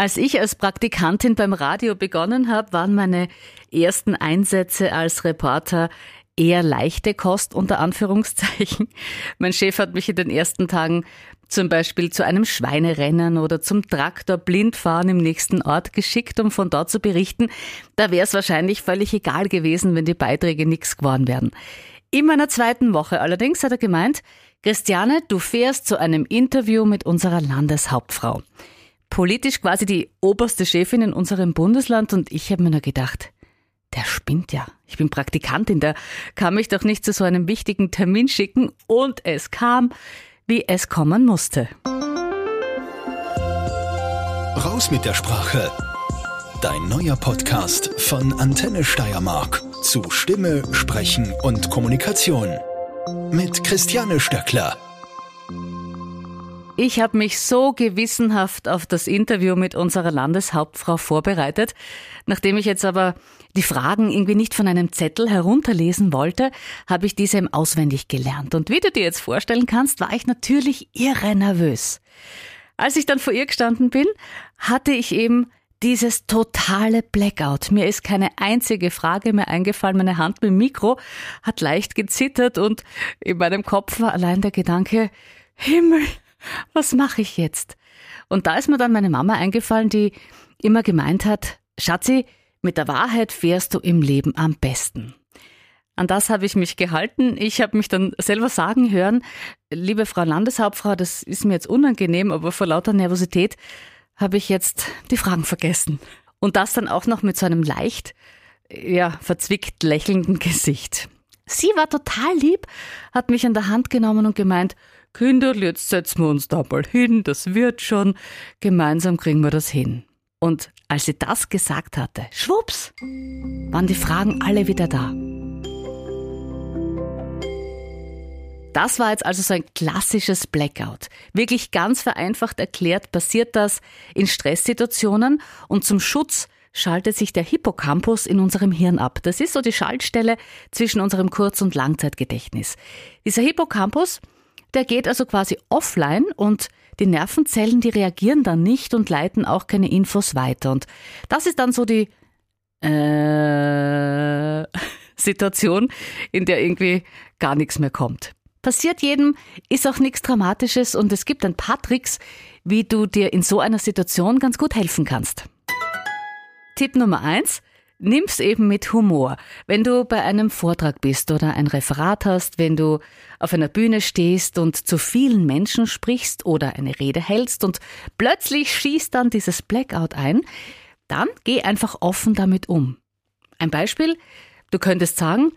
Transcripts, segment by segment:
Als ich als Praktikantin beim Radio begonnen habe, waren meine ersten Einsätze als Reporter eher leichte Kost unter Anführungszeichen. Mein Chef hat mich in den ersten Tagen zum Beispiel zu einem Schweinerennen oder zum Traktor blindfahren im nächsten Ort geschickt, um von dort zu berichten. Da wäre es wahrscheinlich völlig egal gewesen, wenn die Beiträge nichts geworden wären. In meiner zweiten Woche allerdings hat er gemeint, Christiane, du fährst zu einem Interview mit unserer Landeshauptfrau politisch quasi die oberste Chefin in unserem Bundesland und ich habe mir nur gedacht, der spinnt ja. Ich bin Praktikantin, der kann mich doch nicht zu so einem wichtigen Termin schicken und es kam, wie es kommen musste. Raus mit der Sprache. Dein neuer Podcast von Antenne Steiermark zu Stimme, Sprechen und Kommunikation. Mit Christiane Stöckler. Ich habe mich so gewissenhaft auf das Interview mit unserer Landeshauptfrau vorbereitet. Nachdem ich jetzt aber die Fragen irgendwie nicht von einem Zettel herunterlesen wollte, habe ich diese im auswendig gelernt. Und wie du dir jetzt vorstellen kannst, war ich natürlich irre nervös. Als ich dann vor ihr gestanden bin, hatte ich eben dieses totale Blackout. Mir ist keine einzige Frage mehr eingefallen. Meine Hand mit dem Mikro hat leicht gezittert und in meinem Kopf war allein der Gedanke, Himmel, was mache ich jetzt? Und da ist mir dann meine Mama eingefallen, die immer gemeint hat, Schatzi, mit der Wahrheit fährst du im Leben am besten. An das habe ich mich gehalten. Ich habe mich dann selber sagen hören, liebe Frau Landeshauptfrau, das ist mir jetzt unangenehm, aber vor lauter Nervosität habe ich jetzt die Fragen vergessen. Und das dann auch noch mit so einem leicht, ja, verzwickt lächelnden Gesicht. Sie war total lieb, hat mich an der Hand genommen und gemeint, Kinder, jetzt setzen wir uns da mal hin, das wird schon, gemeinsam kriegen wir das hin. Und als sie das gesagt hatte, schwupps, waren die Fragen alle wieder da. Das war jetzt also so ein klassisches Blackout. Wirklich ganz vereinfacht erklärt passiert das in Stresssituationen und zum Schutz schaltet sich der Hippocampus in unserem Hirn ab. Das ist so die Schaltstelle zwischen unserem Kurz- und Langzeitgedächtnis. Dieser Hippocampus der geht also quasi offline und die Nervenzellen, die reagieren dann nicht und leiten auch keine Infos weiter. Und das ist dann so die äh, Situation, in der irgendwie gar nichts mehr kommt. Passiert jedem, ist auch nichts Dramatisches und es gibt ein paar Tricks, wie du dir in so einer Situation ganz gut helfen kannst. Tipp Nummer eins: nimm's eben mit Humor. Wenn du bei einem Vortrag bist oder ein Referat hast, wenn du auf einer Bühne stehst und zu vielen Menschen sprichst oder eine Rede hältst und plötzlich schießt dann dieses Blackout ein, dann geh einfach offen damit um. Ein Beispiel, du könntest sagen,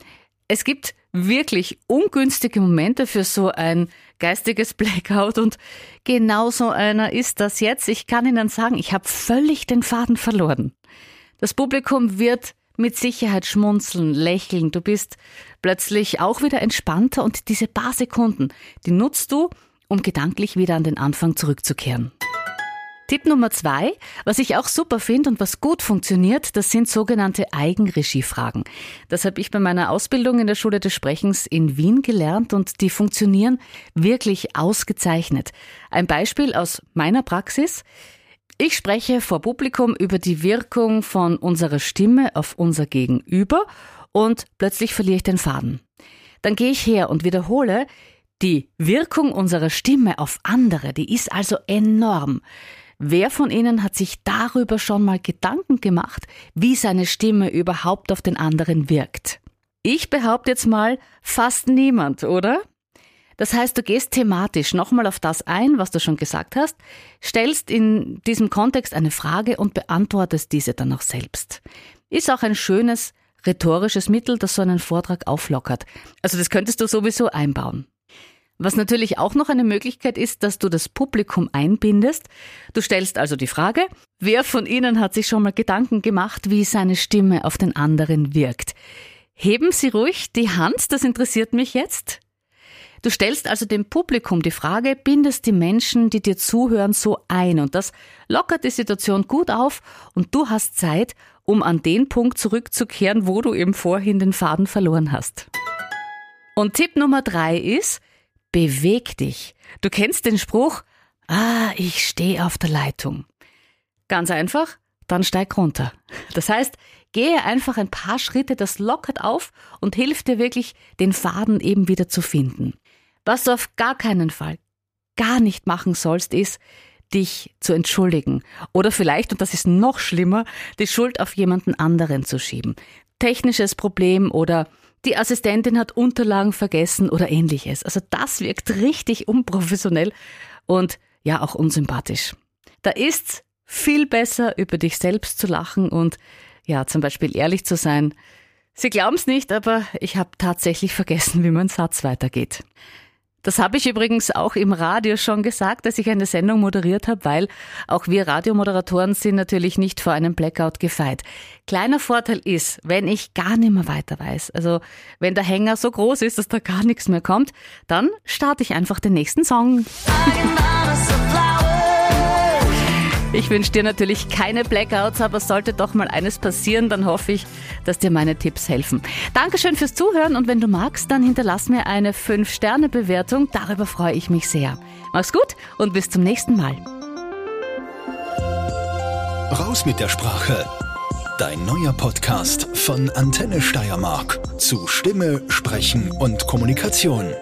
es gibt wirklich ungünstige Momente für so ein geistiges Blackout und genau so einer ist das jetzt. Ich kann Ihnen sagen, ich habe völlig den Faden verloren. Das Publikum wird mit Sicherheit schmunzeln, lächeln. Du bist plötzlich auch wieder entspannter und diese paar Sekunden, die nutzt du, um gedanklich wieder an den Anfang zurückzukehren. Tipp Nummer zwei, was ich auch super finde und was gut funktioniert, das sind sogenannte Eigenregiefragen. Das habe ich bei meiner Ausbildung in der Schule des Sprechens in Wien gelernt und die funktionieren wirklich ausgezeichnet. Ein Beispiel aus meiner Praxis. Ich spreche vor Publikum über die Wirkung von unserer Stimme auf unser Gegenüber und plötzlich verliere ich den Faden. Dann gehe ich her und wiederhole, die Wirkung unserer Stimme auf andere, die ist also enorm. Wer von Ihnen hat sich darüber schon mal Gedanken gemacht, wie seine Stimme überhaupt auf den anderen wirkt? Ich behaupte jetzt mal, fast niemand, oder? Das heißt, du gehst thematisch nochmal auf das ein, was du schon gesagt hast, stellst in diesem Kontext eine Frage und beantwortest diese dann auch selbst. Ist auch ein schönes rhetorisches Mittel, das so einen Vortrag auflockert. Also das könntest du sowieso einbauen. Was natürlich auch noch eine Möglichkeit ist, dass du das Publikum einbindest. Du stellst also die Frage, wer von Ihnen hat sich schon mal Gedanken gemacht, wie seine Stimme auf den anderen wirkt? Heben Sie ruhig die Hand, das interessiert mich jetzt. Du stellst also dem Publikum die Frage, bindest die Menschen, die dir zuhören, so ein und das lockert die Situation gut auf und du hast Zeit, um an den Punkt zurückzukehren, wo du eben vorhin den Faden verloren hast. Und Tipp Nummer drei ist, beweg dich. Du kennst den Spruch, ah, ich stehe auf der Leitung. Ganz einfach, dann steig runter. Das heißt, gehe einfach ein paar Schritte, das lockert auf und hilft dir wirklich, den Faden eben wieder zu finden. Was du auf gar keinen Fall, gar nicht machen sollst, ist, dich zu entschuldigen oder vielleicht, und das ist noch schlimmer, die Schuld auf jemanden anderen zu schieben. Technisches Problem oder die Assistentin hat Unterlagen vergessen oder ähnliches. Also das wirkt richtig unprofessionell und ja auch unsympathisch. Da ist's viel besser, über dich selbst zu lachen und ja, zum Beispiel ehrlich zu sein. Sie glauben's nicht, aber ich habe tatsächlich vergessen, wie mein Satz weitergeht. Das habe ich übrigens auch im Radio schon gesagt, dass ich eine Sendung moderiert habe, weil auch wir Radiomoderatoren sind natürlich nicht vor einem Blackout gefeit. Kleiner Vorteil ist, wenn ich gar nicht mehr weiter weiß, also wenn der Hänger so groß ist, dass da gar nichts mehr kommt, dann starte ich einfach den nächsten Song. Ich wünsche dir natürlich keine Blackouts, aber sollte doch mal eines passieren, dann hoffe ich, dass dir meine Tipps helfen. Dankeschön fürs Zuhören und wenn du magst, dann hinterlass mir eine 5-Sterne-Bewertung. Darüber freue ich mich sehr. Mach's gut und bis zum nächsten Mal. Raus mit der Sprache. Dein neuer Podcast von Antenne Steiermark zu Stimme, Sprechen und Kommunikation.